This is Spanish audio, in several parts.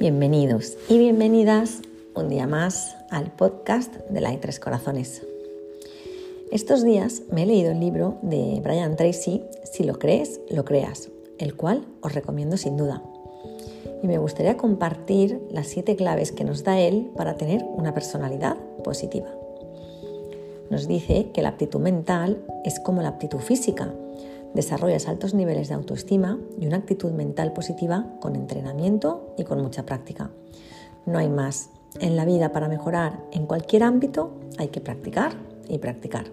Bienvenidos y bienvenidas un día más al podcast de la Tres Corazones. Estos días me he leído el libro de Brian Tracy, Si lo crees, lo creas, el cual os recomiendo sin duda. Y me gustaría compartir las siete claves que nos da él para tener una personalidad positiva. Nos dice que la aptitud mental es como la aptitud física. Desarrollas altos niveles de autoestima y una actitud mental positiva con entrenamiento y con mucha práctica. No hay más. En la vida para mejorar en cualquier ámbito hay que practicar y practicar.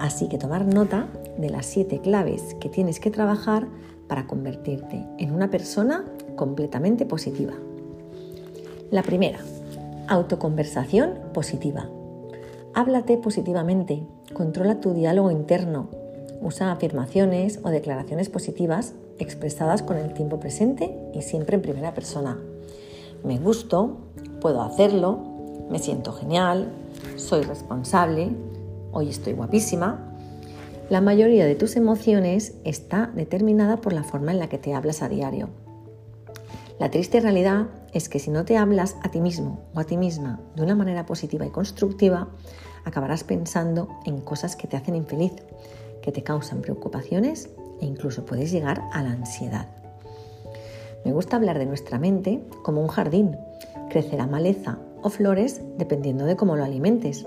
Así que tomar nota de las siete claves que tienes que trabajar para convertirte en una persona completamente positiva. La primera, autoconversación positiva. Háblate positivamente, controla tu diálogo interno, usa afirmaciones o declaraciones positivas expresadas con el tiempo presente y siempre en primera persona. Me gusto, puedo hacerlo, me siento genial, soy responsable, hoy estoy guapísima. La mayoría de tus emociones está determinada por la forma en la que te hablas a diario. La triste realidad es que si no te hablas a ti mismo o a ti misma de una manera positiva y constructiva, acabarás pensando en cosas que te hacen infeliz, que te causan preocupaciones e incluso puedes llegar a la ansiedad. Me gusta hablar de nuestra mente como un jardín. Crecerá maleza o flores dependiendo de cómo lo alimentes.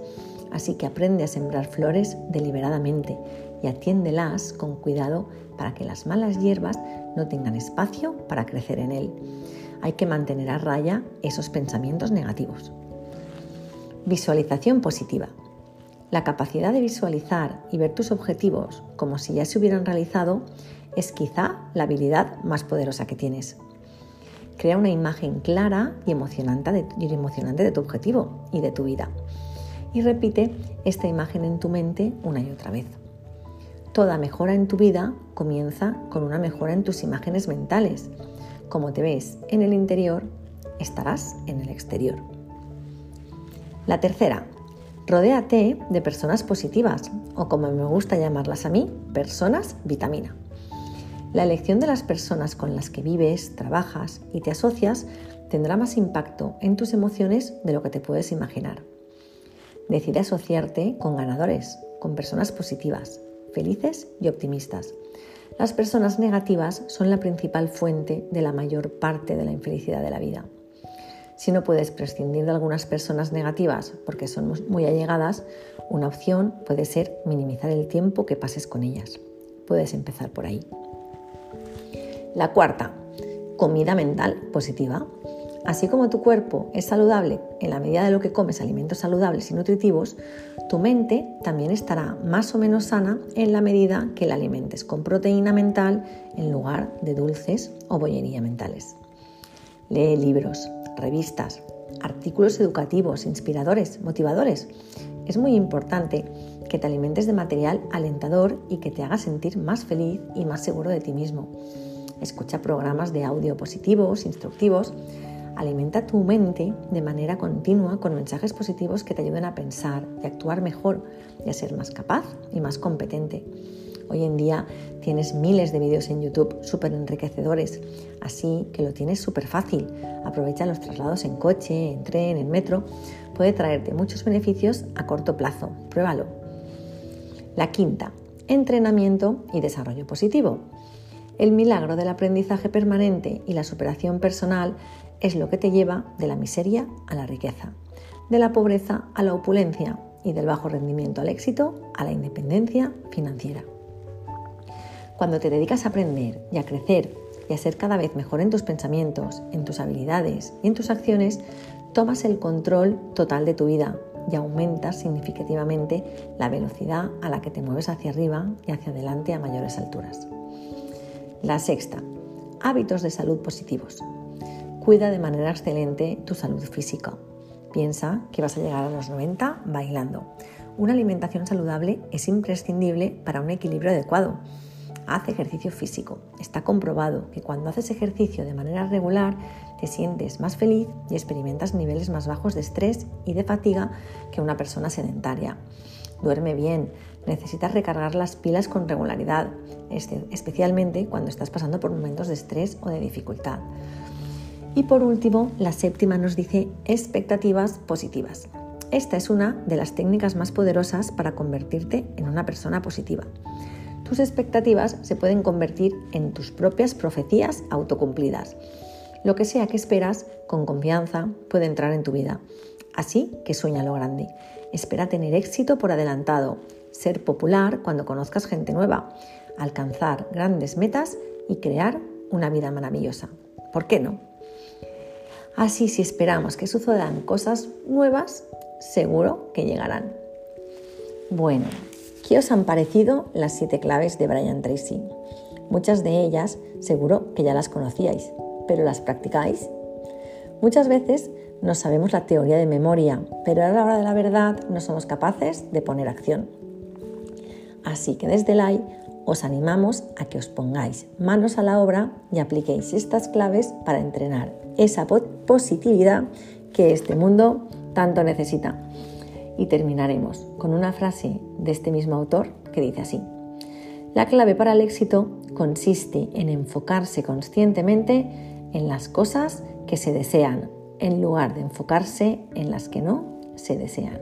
Así que aprende a sembrar flores deliberadamente y atiéndelas con cuidado para que las malas hierbas no tengan espacio para crecer en él. Hay que mantener a raya esos pensamientos negativos. Visualización positiva. La capacidad de visualizar y ver tus objetivos como si ya se hubieran realizado es quizá la habilidad más poderosa que tienes. Crea una imagen clara y emocionante de, tu objetivo y de tu vida. Y repite esta imagen en tu mente una y otra vez. Toda mejora en tu vida comienza con una mejora en tus imágenes mentales. Como te ves en el interior, estarás en el exterior. La tercera, rodéate de personas positivas o como me gusta llamarlas a mí, personas vitamina. La elección de las personas con las que vives, trabajas y te asocias tendrá más impacto en tus emociones de lo que te puedes imaginar. Decide asociarte con ganadores, con personas positivas, felices y optimistas. Las personas negativas son la principal fuente de la mayor parte de la infelicidad de la vida. Si no puedes prescindir de algunas personas negativas porque son muy allegadas, una opción puede ser minimizar el tiempo que pases con ellas. Puedes empezar por ahí. La cuarta, comida mental positiva. Así como tu cuerpo es saludable en la medida de lo que comes alimentos saludables y nutritivos, tu mente también estará más o menos sana en la medida que la alimentes con proteína mental en lugar de dulces o bollería mentales. Lee libros, revistas, artículos educativos, inspiradores, motivadores. Es muy importante que te alimentes de material alentador y que te haga sentir más feliz y más seguro de ti mismo. Escucha programas de audio positivos, instructivos Alimenta tu mente de manera continua con mensajes positivos que te ayuden a pensar y actuar mejor y a ser más capaz y más competente. Hoy en día tienes miles de vídeos en YouTube súper enriquecedores, así que lo tienes súper fácil. Aprovecha los traslados en coche, en tren, en metro. Puede traerte muchos beneficios a corto plazo. Pruébalo. La quinta, entrenamiento y desarrollo positivo. El milagro del aprendizaje permanente y la superación personal es lo que te lleva de la miseria a la riqueza, de la pobreza a la opulencia y del bajo rendimiento al éxito a la independencia financiera. Cuando te dedicas a aprender y a crecer y a ser cada vez mejor en tus pensamientos, en tus habilidades y en tus acciones, tomas el control total de tu vida y aumentas significativamente la velocidad a la que te mueves hacia arriba y hacia adelante a mayores alturas. La sexta, hábitos de salud positivos. Cuida de manera excelente tu salud física. Piensa que vas a llegar a los 90 bailando. Una alimentación saludable es imprescindible para un equilibrio adecuado. Haz ejercicio físico. Está comprobado que cuando haces ejercicio de manera regular te sientes más feliz y experimentas niveles más bajos de estrés y de fatiga que una persona sedentaria. Duerme bien. Necesitas recargar las pilas con regularidad, especialmente cuando estás pasando por momentos de estrés o de dificultad. Y por último, la séptima nos dice expectativas positivas. Esta es una de las técnicas más poderosas para convertirte en una persona positiva. Tus expectativas se pueden convertir en tus propias profecías autocumplidas. Lo que sea que esperas, con confianza, puede entrar en tu vida. Así que sueña lo grande. Espera tener éxito por adelantado, ser popular cuando conozcas gente nueva, alcanzar grandes metas y crear una vida maravillosa. ¿Por qué no? Así si esperamos que sucedan cosas nuevas, seguro que llegarán. Bueno, ¿qué os han parecido las siete claves de Brian Tracy? Muchas de ellas seguro que ya las conocíais, pero ¿las practicáis? Muchas veces no sabemos la teoría de memoria, pero a la hora de la verdad no somos capaces de poner acción. Así que desde el os animamos a que os pongáis manos a la obra y apliquéis estas claves para entrenar esa positividad que este mundo tanto necesita. Y terminaremos con una frase de este mismo autor que dice así. La clave para el éxito consiste en enfocarse conscientemente en las cosas que se desean, en lugar de enfocarse en las que no se desean.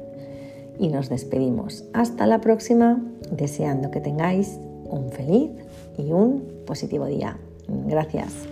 Y nos despedimos. Hasta la próxima, deseando que tengáis un feliz y un positivo día. Gracias.